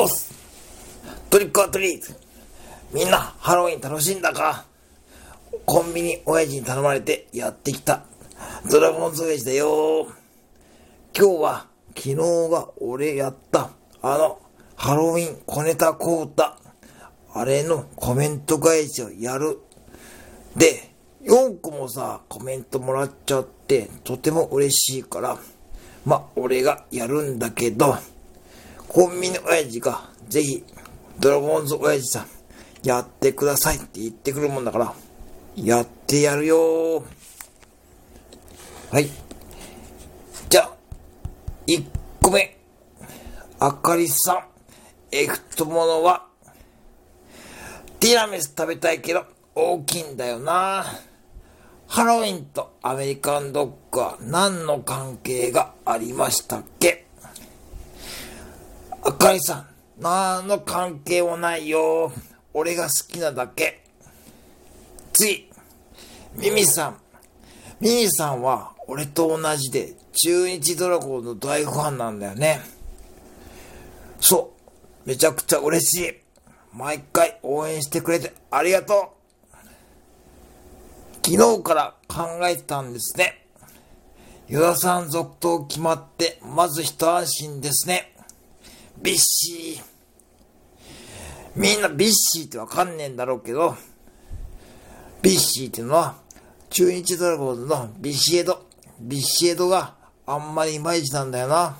おっす。トリックアトリートみんなハロウィン楽しんだか？コンビニ親父に頼まれてやってきた。ドラゴンズ親父だよ。今日は昨日が俺やった。あのハロウィン小ネタコータ。あれのコメント返しをやる。で4個もさコメントもらっちゃってとても嬉しいから。ま俺がやるんだけど。コンビニ親父がぜひドラゴンズ親父さんやってくださいって言ってくるもんだからやってやるよはい。じゃあ1個目。あかりさん。えくとものはティラミス食べたいけど大きいんだよな。ハロウィンとアメリカンドッグは何の関係がありましたっけ？さん、何の関係もないよ。俺が好きなだけ。次、ミミさん。ミミさんは俺と同じで中日ドラゴンの大ファンなんだよね。そう。めちゃくちゃ嬉しい。毎回応援してくれてありがとう。昨日から考えてたんですね。与田さん続投決まって、まず一安心ですね。ビッシー。みんなビッシーってわかんねえんだろうけど、ビッシーっていうのは、中日ドラゴンズのビシエド。ビシエドがあんまりいまいちなんだよな。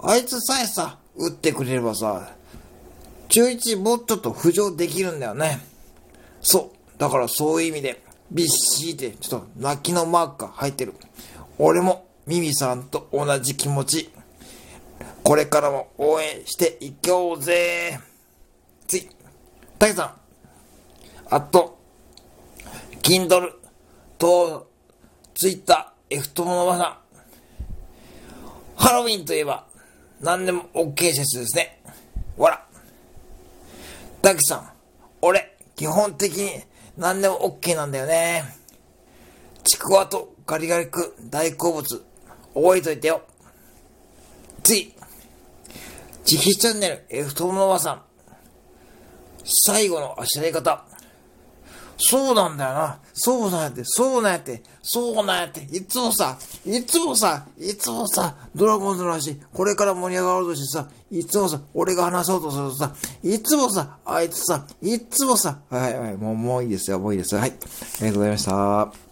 あいつさえさ、打ってくれればさ、中日もうちょっと浮上できるんだよね。そう。だからそういう意味で、ビッシーってちょっと泣きのマークが入ってる。俺もミミさんと同じ気持ち。これからも応援していこうぜ。次、たけさん。あと、Kindle と Twitter、F 友のまさん。ハロウィンといえば、何でも OK 説ですね。わら。たけさん、俺、基本的に何でも OK なんだよね。ちくわとガリガリ君大好物。覚えといてよ。次。チヒチャンネル F 友のおばさん。最後のあしらい方。そうなんだよな。そうなんやって、そうなんやって、そうなんやって、いつもさ、いつもさ、いつもさ、ドラゴンズの話、これから盛り上がろうとしてさ、いつもさ、俺が話そうとするとさ、いつもさ、あいつさ、いつもさ、はいはい、もう、もういいですよ、もういいですよ。はい。ありがとうございました。